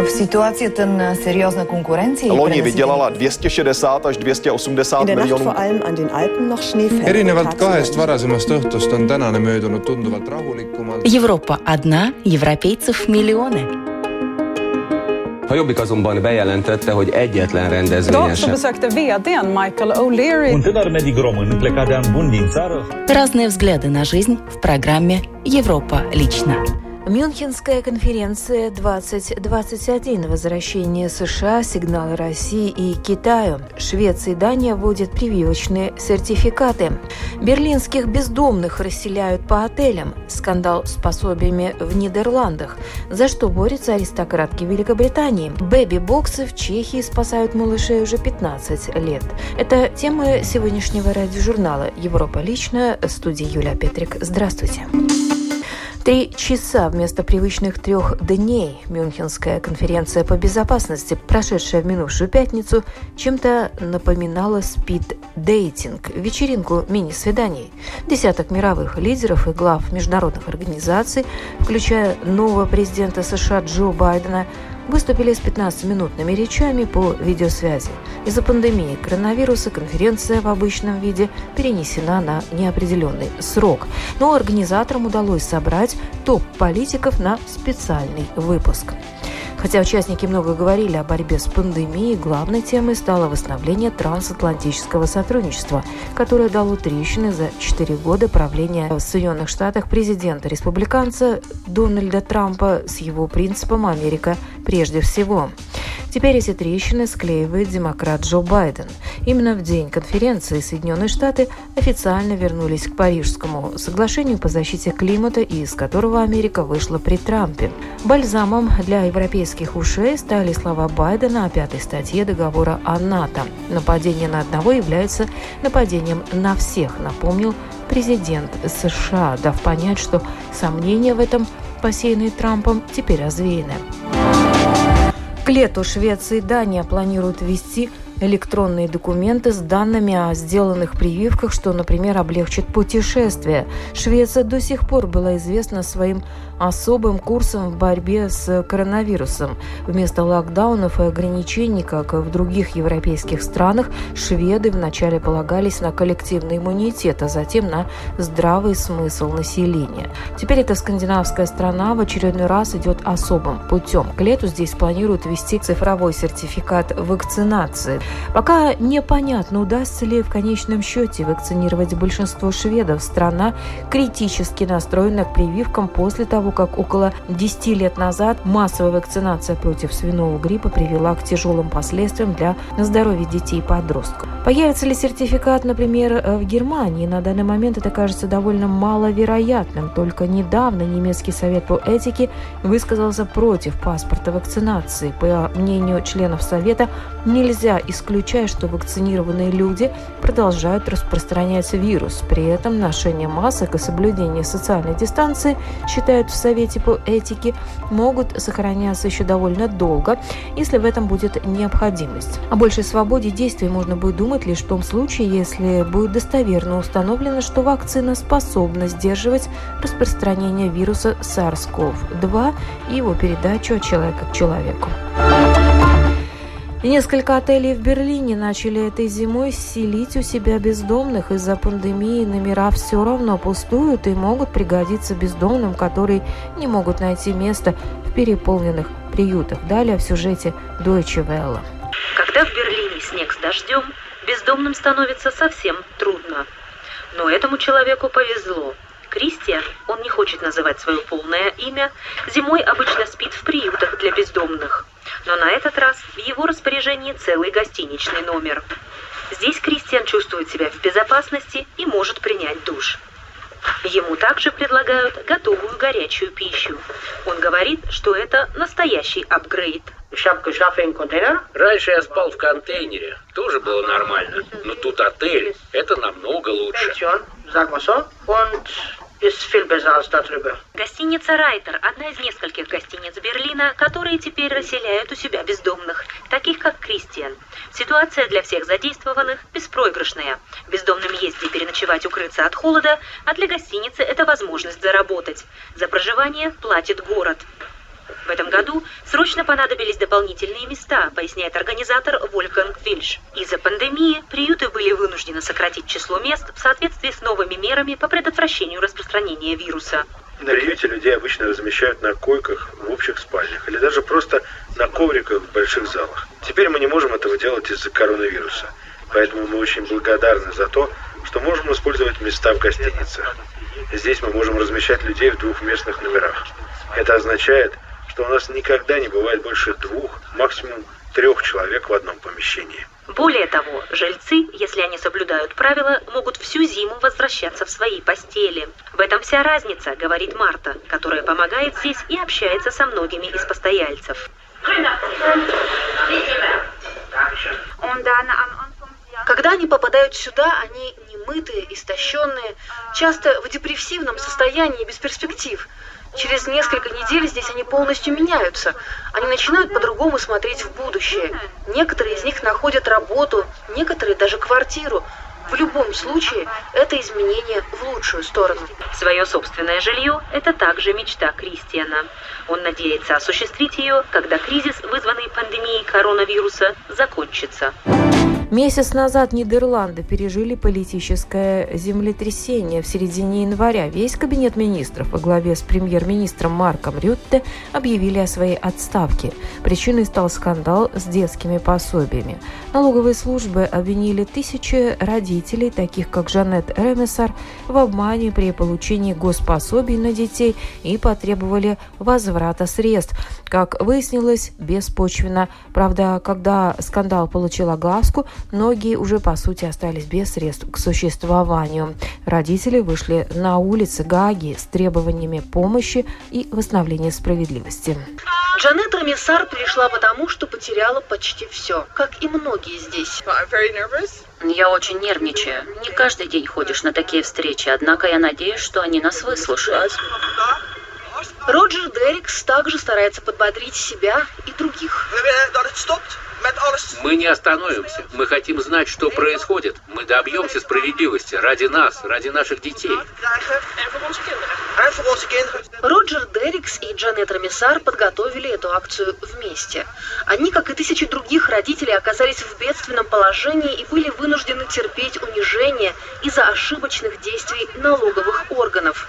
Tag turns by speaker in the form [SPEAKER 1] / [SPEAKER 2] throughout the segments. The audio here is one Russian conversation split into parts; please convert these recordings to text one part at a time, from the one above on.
[SPEAKER 1] В ситуацията на сериозна конкуренция...
[SPEAKER 2] Loni vydělala 260 až 280 miljonů.
[SPEAKER 3] erinevalt kahest varasemast õhtust on tänane möödunud tunduvalt rahulikumalt.
[SPEAKER 4] Европа одна, европейцев миллионы.
[SPEAKER 5] A Jobbik azonban bejelentette, hogy egyetlen rendezvényen
[SPEAKER 6] Idag så
[SPEAKER 5] sem.
[SPEAKER 6] besökte vdn Michael O'Leary
[SPEAKER 7] Un tânăr medic român plecat de an bun din țară
[SPEAKER 4] Разные взгляды на жизнь в программе «Европа лично».
[SPEAKER 8] Мюнхенская конференция 2021. Возвращение США, сигналы России и Китаю. Швеция и Дания вводят прививочные сертификаты. Берлинских бездомных расселяют по отелям. Скандал с пособиями в Нидерландах. За что борются аристократки Великобритании? Бэби-боксы в Чехии спасают малышей уже 15 лет. Это темы сегодняшнего радиожурнала «Европа лично». В студии Юлия Петрик. Здравствуйте. Три часа вместо привычных трех дней Мюнхенская конференция по безопасности, прошедшая в минувшую пятницу, чем-то напоминала спид-дейтинг, вечеринку мини-свиданий. Десяток мировых лидеров и глав международных организаций, включая нового президента США Джо Байдена, выступили с 15-минутными речами по видеосвязи. Из-за пандемии коронавируса конференция в обычном виде перенесена на неопределенный срок. Но организаторам удалось собрать топ-политиков на специальный выпуск. Хотя участники много говорили о борьбе с пандемией, главной темой стало восстановление трансатлантического сотрудничества, которое дало трещины за 4 года правления в Соединенных Штатах президента-республиканца Дональда Трампа с его принципом «Америка прежде всего». Теперь эти трещины склеивает демократ Джо Байден. Именно в день конференции Соединенные Штаты официально вернулись к Парижскому соглашению по защите климата, из которого Америка вышла при Трампе. Бальзамом для европейских ушей стали слова Байдена о пятой статье договора о НАТО. Нападение на одного является нападением на всех, напомнил президент США, дав понять, что сомнения в этом, посеянные Трампом, теперь развеяны. К лету Швеция и Дания планируют ввести электронные документы с данными о сделанных прививках, что, например, облегчит путешествие. Швеция до сих пор была известна своим особым курсом в борьбе с коронавирусом. Вместо локдаунов и ограничений, как в других европейских странах, шведы вначале полагались на коллективный иммунитет, а затем на здравый смысл населения. Теперь эта скандинавская страна в очередной раз идет особым путем. К лету здесь планируют ввести цифровой сертификат вакцинации. Пока непонятно, удастся ли в конечном счете вакцинировать большинство шведов. Страна критически настроена к прививкам после того, как около 10 лет назад массовая вакцинация против свиного гриппа привела к тяжелым последствиям для здоровья детей и подростков. Появится ли сертификат, например, в Германии? На данный момент это кажется довольно маловероятным. Только недавно немецкий совет по этике высказался против паспорта вакцинации. По мнению членов совета, нельзя исключать, что вакцинированные люди продолжают распространять вирус. При этом ношение масок и соблюдение социальной дистанции, считают в Совете по этике, могут сохраняться еще довольно долго, если в этом будет необходимость. О большей свободе действий можно будет думать лишь в том случае, если будет достоверно установлено, что вакцина способна сдерживать распространение вируса SARS-CoV-2 и его передачу от человека к человеку. Несколько отелей в Берлине начали этой зимой селить у себя бездомных. Из-за пандемии номера все равно пустуют и могут пригодиться бездомным, которые не могут найти место в переполненных приютах. Далее в сюжете Deutsche Welle.
[SPEAKER 9] Когда в Берлине снег с дождем, бездомным становится совсем трудно. Но этому человеку повезло. Кристиан, он не хочет называть свое полное имя, зимой обычно спит в приютах для бездомных. Но на этот раз в его распоряжении целый гостиничный номер. Здесь Кристиан чувствует себя в безопасности и может принять душ. Ему также предлагают готовую горячую пищу. Он говорит, что это настоящий апгрейд.
[SPEAKER 10] Раньше я спал в контейнере. Тоже было нормально. Но тут отель. Это намного лучше.
[SPEAKER 9] Гостиница «Райтер» – одна из нескольких гостиниц Берлина, которые теперь расселяют у себя бездомных, таких как Кристиан. Ситуация для всех задействованных беспроигрышная. Бездомным есть где переночевать, укрыться от холода, а для гостиницы это возможность заработать. За проживание платит город. В этом году срочно понадобились дополнительные места, поясняет организатор Вольфганг Вильш. Из-за пандемии приюты были вынуждены сократить число мест в соответствии с новыми мерами по предотвращению распространения вируса.
[SPEAKER 11] На приюте людей обычно размещают на койках в общих спальнях или даже просто на ковриках в больших залах. Теперь мы не можем этого делать из-за коронавируса. Поэтому мы очень благодарны за то, что можем использовать места в гостиницах. Здесь мы можем размещать людей в двухместных номерах. Это означает, что у нас никогда не бывает больше двух, максимум трех человек в одном помещении.
[SPEAKER 9] Более того, жильцы, если они соблюдают правила, могут всю зиму возвращаться в свои постели. В этом вся разница, говорит Марта, которая помогает здесь и общается со многими из постояльцев.
[SPEAKER 12] Когда они попадают сюда, они немытые, истощенные, часто в депрессивном состоянии, без перспектив. Через несколько недель здесь они полностью меняются. Они начинают по-другому смотреть в будущее. Некоторые из них находят работу, некоторые даже квартиру. В любом случае, это изменение в лучшую сторону.
[SPEAKER 9] Свое собственное жилье – это также мечта Кристиана. Он надеется осуществить ее, когда кризис, вызванный пандемией коронавируса, закончится.
[SPEAKER 8] Месяц назад Нидерланды пережили политическое землетрясение. В середине января весь кабинет министров во главе с премьер-министром Марком Рютте объявили о своей отставке. Причиной стал скандал с детскими пособиями. Налоговые службы обвинили тысячи родителей, таких как Жанет Ремесар, в обмане при получении госпособий на детей и потребовали возврата средств. Как выяснилось, беспочвенно. Правда, когда скандал получил огласку, многие уже по сути остались без средств к существованию. Родители вышли на улицы Гаги с требованиями помощи и восстановления справедливости.
[SPEAKER 12] Джанет Рамисар пришла потому, что потеряла почти все, как и многие здесь.
[SPEAKER 13] Я очень нервничаю. Не каждый день ходишь на такие встречи, однако я надеюсь, что они нас выслушают.
[SPEAKER 12] Роджер Деррикс также старается подбодрить себя и других.
[SPEAKER 10] Мы не остановимся. Мы хотим знать, что происходит. Мы добьемся справедливости ради нас, ради наших детей.
[SPEAKER 12] Роджер Деррикс и Джанет Рамисар подготовили эту акцию вместе. Они, как и тысячи других родителей, оказались в бедственном положении и были вынуждены терпеть унижение из-за ошибочных действий налоговых органов.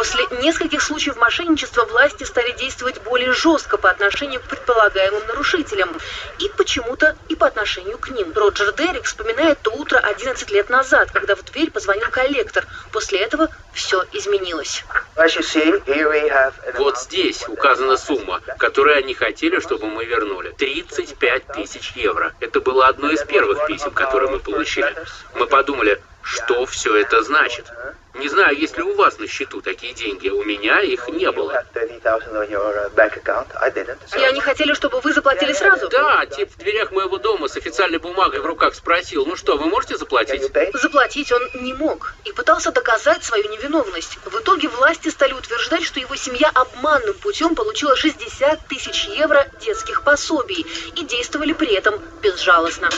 [SPEAKER 12] После нескольких случаев мошенничества власти стали действовать более жестко по отношению к предполагаемым нарушителям и почему-то и по отношению к ним. Роджер Деррик вспоминает то утро 11 лет назад, когда в дверь позвонил коллектор. После этого все изменилось.
[SPEAKER 10] Вот здесь указана сумма, которую они хотели, чтобы мы вернули. 35 тысяч евро. Это было одно из первых писем, которые мы получили. Мы подумали, что все это значит. Не знаю, есть ли у вас на счету такие деньги. У меня их не было.
[SPEAKER 12] И они хотели, чтобы вы заплатили сразу?
[SPEAKER 10] Да, тип в дверях моего дома с официальной бумагой в руках спросил, ну что, вы можете заплатить?
[SPEAKER 12] Заплатить он не мог и пытался доказать свою невиновность. В итоге власти стали утверждать, что его семья обманным путем получила 60 тысяч евро детских пособий и действовали при этом безжалостно.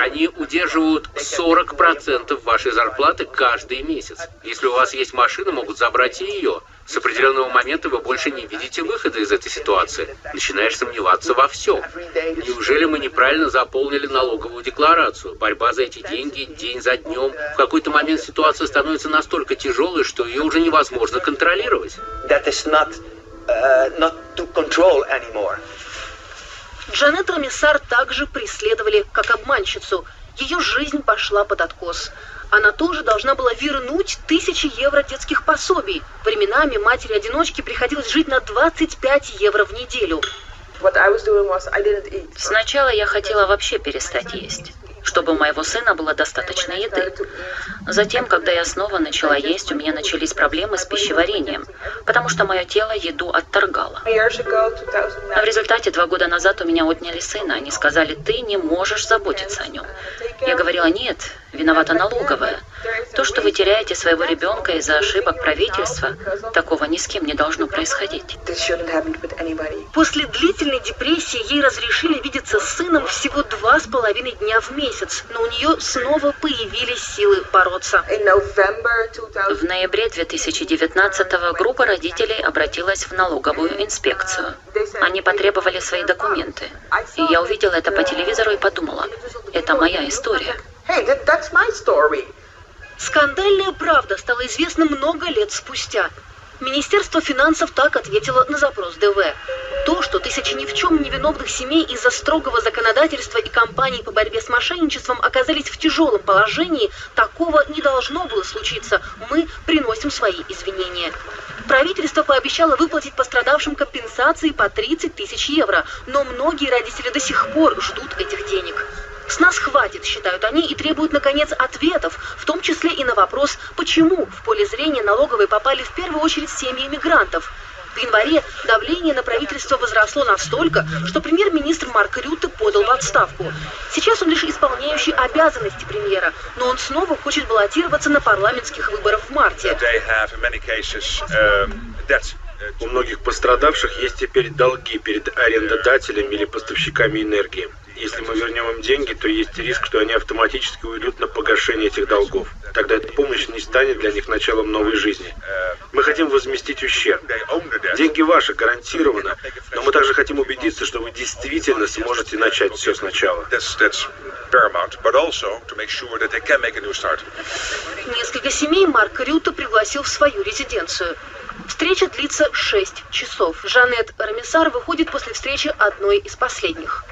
[SPEAKER 10] Они удерживают 40% вашей зарплаты каждый месяц. Если у вас есть машина, могут забрать и ее. С определенного момента вы больше не видите выхода из этой ситуации. Начинаешь сомневаться во всем. Неужели мы неправильно заполнили налоговую декларацию? Борьба за эти деньги день за днем. В какой-то момент ситуация становится настолько тяжелой, что ее уже невозможно контролировать.
[SPEAKER 12] Джанет Рамисар также преследовали как обманщицу. Ее жизнь пошла под откос. Она тоже должна была вернуть тысячи евро детских пособий. Временами матери-одиночки приходилось жить на 25 евро в неделю.
[SPEAKER 13] Сначала я хотела вообще перестать есть чтобы у моего сына было достаточно еды. Затем, когда я снова начала есть, у меня начались проблемы с пищеварением, потому что мое тело еду отторгало. В результате два года назад у меня отняли сына. Они сказали, ты не можешь заботиться о нем. Я говорила, нет, виновата налоговая. То, что вы теряете своего ребенка из-за ошибок правительства, такого ни с кем не должно происходить.
[SPEAKER 12] После длительной депрессии ей разрешили видеться с сыном всего два с половиной дня в месяц, но у нее снова появились силы бороться.
[SPEAKER 13] В ноябре 2019 группа родителей обратилась в налоговую инспекцию. Они потребовали свои документы. И я увидела это по телевизору и подумала, это моя история.
[SPEAKER 12] Скандальная правда стала известна много лет спустя. Министерство финансов так ответило на запрос ДВ. То, что тысячи ни в чем невиновных семей из-за строгого законодательства и кампаний по борьбе с мошенничеством оказались в тяжелом положении, такого не должно было случиться. Мы приносим свои извинения. Правительство пообещало выплатить пострадавшим компенсации по 30 тысяч евро, но многие родители до сих пор ждут этих денег. С нас хватит, считают они, и требуют, наконец, ответов, в том числе и на вопрос, почему в поле зрения налоговые попали в первую очередь семьи мигрантов. В январе давление на правительство возросло настолько, что премьер-министр Марк Рютте подал в отставку. Сейчас он лишь исполняющий обязанности премьера, но он снова хочет баллотироваться на парламентских выборах в марте.
[SPEAKER 11] У многих пострадавших есть теперь долги перед арендодателями или поставщиками энергии. Если мы вернем им деньги, то есть риск, что они автоматически уйдут на погашение этих долгов. Тогда эта помощь не станет для них началом новой жизни. Мы хотим возместить ущерб. Деньги ваши, гарантированно. Но мы также хотим убедиться, что вы действительно сможете начать все сначала.
[SPEAKER 12] Несколько семей Марк Рюта пригласил в свою резиденцию. Встреча длится 6 часов. Жанет Рамисар выходит после встречи одной из последних.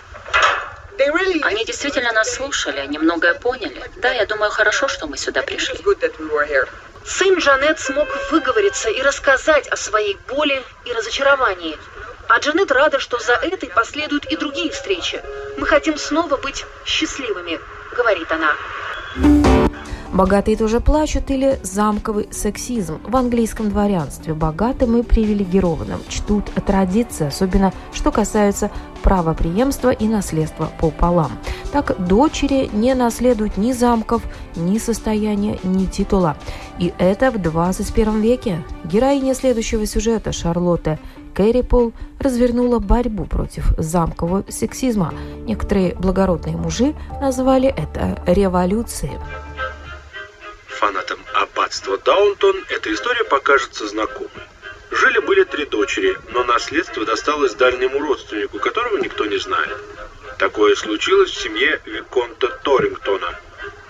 [SPEAKER 13] Они действительно нас слушали, они многое поняли. Да, я думаю, хорошо, что мы сюда пришли.
[SPEAKER 12] Сын Джанет смог выговориться и рассказать о своей боли и разочаровании. А Джанет рада, что за этой последуют и другие встречи. Мы хотим снова быть счастливыми, говорит она.
[SPEAKER 8] Богатые тоже плачут или замковый сексизм. В английском дворянстве богатым и привилегированным чтут традиции, особенно что касается правоприемства и наследства пополам. Так дочери не наследуют ни замков, ни состояния, ни титула. И это в 21 веке. Героиня следующего сюжета Шарлотта Кэрри Пол развернула борьбу против замкового сексизма. Некоторые благородные мужи назвали это революцией
[SPEAKER 11] фанатам аббатства Даунтон эта история покажется знакомой. Жили-были три дочери, но наследство досталось дальнему родственнику, которого никто не знает. Такое случилось в семье Виконта Торингтона.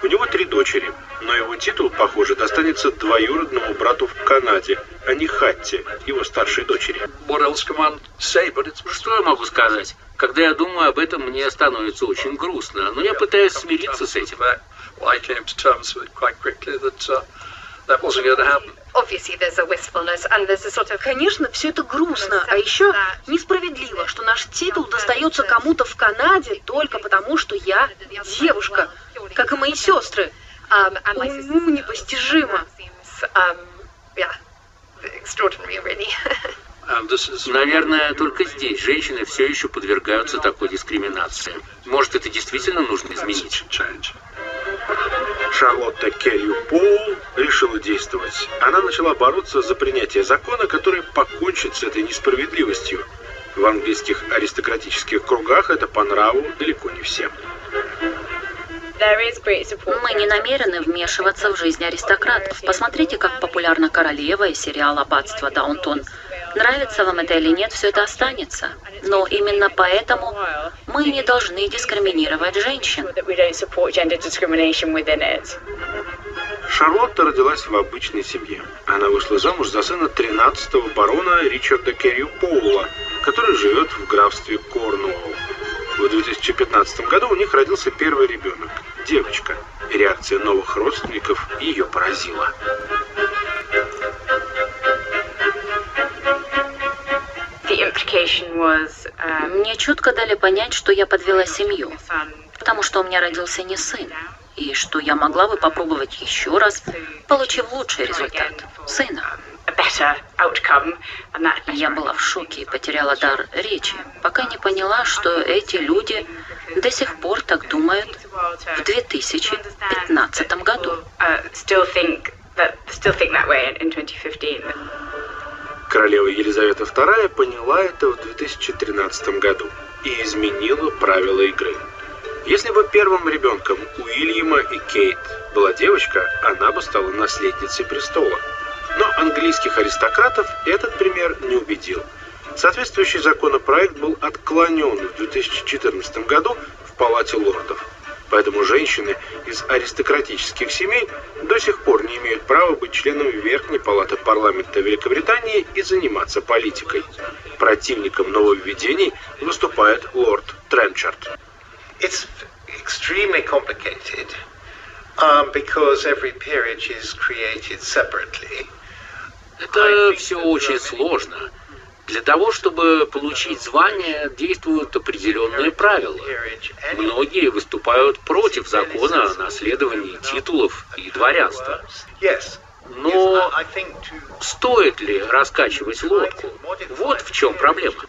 [SPEAKER 11] У него три дочери, но его титул, похоже, достанется двоюродному брату в Канаде, а не Хатте, его старшей дочери.
[SPEAKER 10] Что я могу сказать? Когда я думаю об этом, мне становится очень грустно, но я пытаюсь смириться с этим. I came to terms with quite quickly that uh, that wasn't going to happen.
[SPEAKER 12] Конечно, все это грустно, а еще несправедливо, что наш титул достается кому-то в Канаде только потому, что я девушка, как и мои сестры. Уму непостижимо.
[SPEAKER 10] Наверное, только здесь женщины все еще подвергаются такой дискриминации. Может, это действительно нужно изменить?
[SPEAKER 11] Шарлотта Керрю Поул решила действовать. Она начала бороться за принятие закона, который покончит с этой несправедливостью. В английских аристократических кругах это по нраву далеко не всем.
[SPEAKER 13] Мы не намерены вмешиваться в жизнь аристократов. Посмотрите, как популярна королева и сериал «Аббатство Даунтон». Нравится вам это или нет, все это останется. Но именно поэтому мы не должны дискриминировать женщин.
[SPEAKER 11] Шарлотта родилась в обычной семье. Она вышла замуж за сына 13-го барона Ричарда Керрию Поула, который живет в графстве Корнуолл. В 2015 году у них родился первый ребенок – девочка. Реакция новых родственников ее поразила.
[SPEAKER 13] Мне четко дали понять, что я подвела семью, потому что у меня родился не сын, и что я могла бы попробовать еще раз, получив лучший результат – сына. Я была в шоке и потеряла дар речи, пока не поняла, что эти люди до сих пор так думают в 2015 году.
[SPEAKER 11] Королева Елизавета II поняла это в 2013 году и изменила правила игры. Если бы первым ребенком Уильяма и Кейт была девочка, она бы стала наследницей престола. Но английских аристократов этот пример не убедил. Соответствующий законопроект был отклонен в 2014 году в Палате лордов. Поэтому женщины из аристократических семей до сих пор не имеют права быть членами Верхней Палаты парламента Великобритании и заниматься политикой. Противником нововведений выступает лорд Тренчард.
[SPEAKER 14] It's extremely complicated um, because every peerage is created separately.
[SPEAKER 10] Это все очень сложно. Для того, чтобы получить звание, действуют определенные правила. Многие выступают против закона о наследовании титулов и дворянства. Но стоит ли раскачивать лодку? Вот в чем проблема.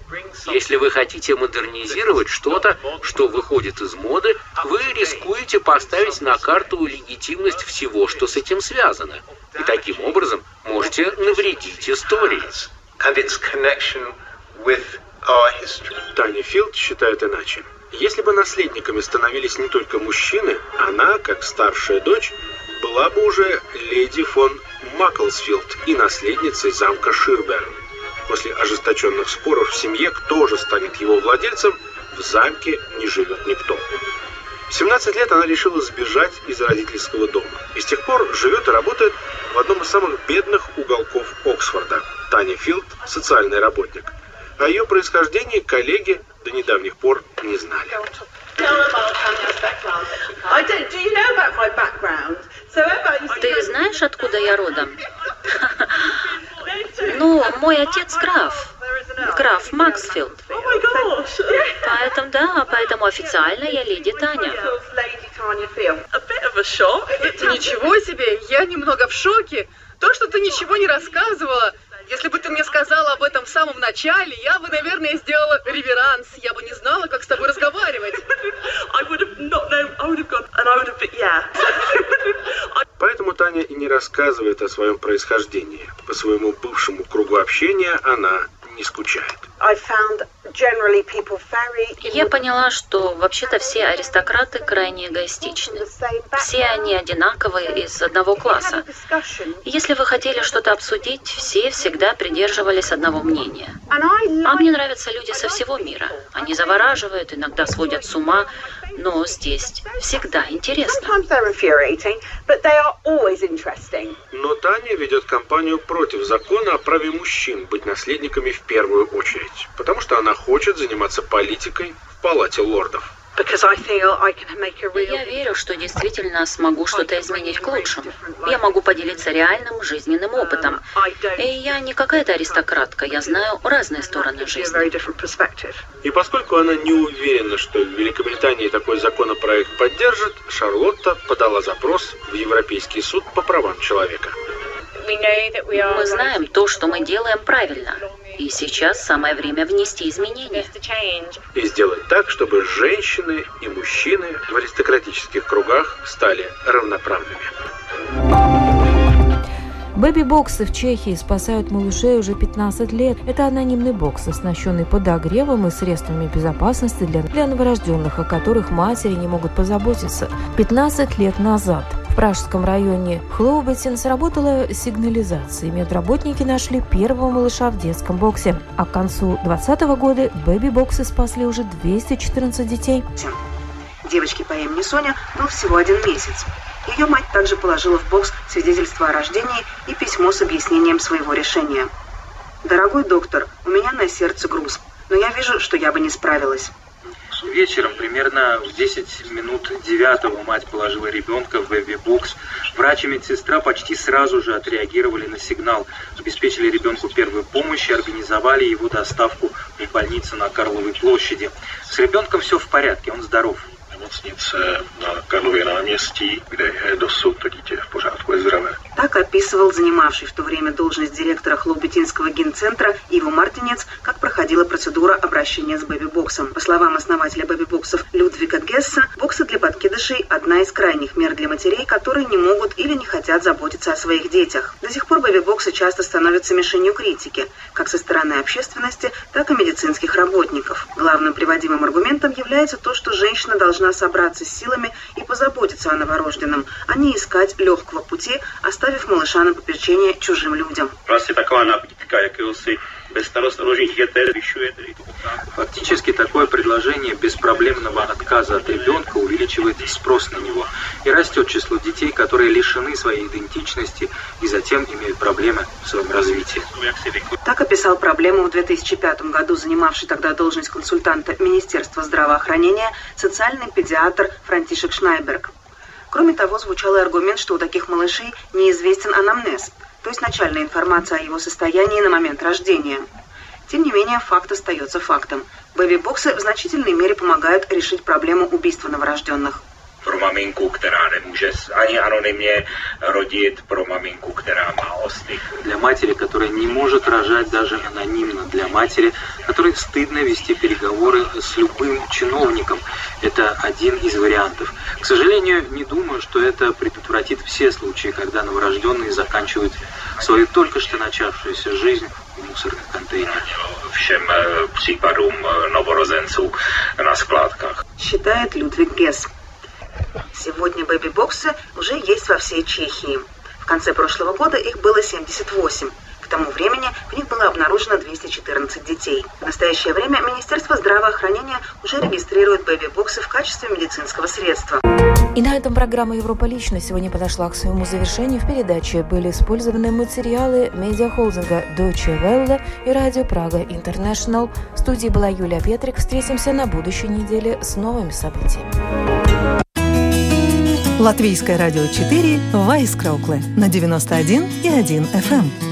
[SPEAKER 10] Если вы хотите модернизировать что-то, что выходит из моды, вы рискуете поставить на карту легитимность всего, что с этим связано. И таким образом можете навредить истории.
[SPEAKER 11] Таня Филд считает иначе. Если бы наследниками становились не только мужчины, она, как старшая дочь, была бы уже леди фон Маклсфилд и наследницей замка Ширберн. После ожесточенных споров в семье, кто же станет его владельцем, в замке не живет никто. В 17 лет она решила сбежать из родительского дома. И с тех пор живет и работает в одном из самых бедных уголков Оксфорда. Таня Филд – социальный работник. О ее происхождении коллеги до недавних пор не знали.
[SPEAKER 13] Ты знаешь, откуда я родом? Ну, мой отец граф. Граф Максфилд. Поэтому, да, поэтому официально я леди Таня.
[SPEAKER 15] Ничего себе, я немного в шоке. То, что ты ничего не рассказывала, если бы ты мне сказала об этом в самом начале, я бы, наверное, сделала реверанс. Я бы не знала, как с тобой разговаривать.
[SPEAKER 11] Поэтому Таня и не рассказывает о своем происхождении. По своему бывшему кругу общения она не скучает.
[SPEAKER 13] Я поняла, что вообще-то все аристократы крайне эгоистичны. Все они одинаковые из одного класса. Если вы хотели что-то обсудить, все всегда придерживались одного мнения. А мне нравятся люди со всего мира. Они завораживают, иногда сводят с ума, но здесь всегда интересно.
[SPEAKER 11] Но Таня ведет кампанию против закона о праве мужчин быть наследниками в первую очередь, потому что она хочет заниматься политикой в Палате лордов.
[SPEAKER 13] Я верю, что действительно смогу что-то изменить к лучшему. Я могу поделиться реальным жизненным опытом. И я не какая-то аристократка, я знаю разные стороны жизни.
[SPEAKER 11] И поскольку она не уверена, что в Великобритании такой законопроект поддержит, Шарлотта подала запрос в Европейский суд по правам человека.
[SPEAKER 13] Мы знаем то, что мы делаем правильно. И сейчас самое время внести изменения.
[SPEAKER 11] И сделать так, чтобы женщины и мужчины в аристократических кругах стали равноправными.
[SPEAKER 8] Бэби-боксы в Чехии спасают малышей уже 15 лет. Это анонимный бокс, оснащенный подогревом и средствами безопасности для, для новорожденных, о которых матери не могут позаботиться. 15 лет назад пражском районе Хлоубетин сработала сигнализация. Медработники нашли первого малыша в детском боксе. А к концу 2020 года бэби-боксы спасли уже 214 детей.
[SPEAKER 16] Девочке по имени Соня был всего один месяц. Ее мать также положила в бокс свидетельство о рождении и письмо с объяснением своего решения. «Дорогой доктор, у меня на сердце груз, но я вижу, что я бы не справилась.
[SPEAKER 17] Вечером, примерно в 10 минут девятого, мать положила ребенка в бэби-бокс. Врач и медсестра почти сразу же отреагировали на сигнал, обеспечили ребенку первую помощь и организовали его доставку в больницу на Карловой площади. С ребенком все в порядке, он здоров.
[SPEAKER 18] nemocnice na Karlově náměstí, kde je dosud dítě v pořádku, je zdravé.
[SPEAKER 16] Так описывал занимавший в то время должность директора Хлоубетинского генцентра Иво Мартинец, как проходила процедура обращения с бэби-боксом. По словам основателя бэби-боксов Людвига Гесса, боксы для подкидышей – одна из крайних мер для матерей, которые не могут или не хотят заботиться о своих детях. До сих пор бэби-боксы часто становятся мишенью критики, как со стороны общественности, так и медицинских работников. Главным приводимым аргументом является то, что женщина должна собраться с силами и позаботиться о новорожденном, а не искать легкого пути, оставив оставив малыша на попечение чужим людям.
[SPEAKER 17] Фактически такое предложение беспроблемного отказа от ребенка увеличивает спрос на него и растет число детей, которые лишены своей идентичности и затем имеют проблемы в своем развитии.
[SPEAKER 16] Так описал проблему в 2005 году занимавший тогда должность консультанта Министерства здравоохранения социальный педиатр Франтишек Шнайберг. Кроме того, звучал и аргумент, что у таких малышей неизвестен анамнез, то есть начальная информация о его состоянии на момент рождения. Тем не менее, факт остается фактом. Бэби-боксы в значительной мере помогают решить проблему убийства новорожденных
[SPEAKER 17] pro maminku, která nemůže ani anonymně rodit, pro maminku, která má ostych. Для матери, которая не может рожать даже анонимно, для матери, которой стыдно вести переговоры с любым чиновником. Это один из вариантов. К сожалению, не думаю, что это предотвратит все случаи, когда новорожденные заканчивают свою только что начавшуюся жизнь в мусорных контейнерах. Всем případům novorozenců на складках.
[SPEAKER 16] Считает Людвиг Гесс. Сегодня бэби-боксы уже есть во всей Чехии. В конце прошлого года их было 78. К тому времени в них было обнаружено 214 детей. В настоящее время Министерство здравоохранения уже регистрирует бэби-боксы в качестве медицинского средства.
[SPEAKER 8] И на этом программа «Европа лично» сегодня подошла к своему завершению. В передаче были использованы материалы медиахолдинга Deutsche Welle и радио Прага International. В студии была Юлия Петрик. Встретимся на будущей неделе с новыми событиями.
[SPEAKER 18] Латвийское радио 4 в Вайскроукле на 91 и 1 FM.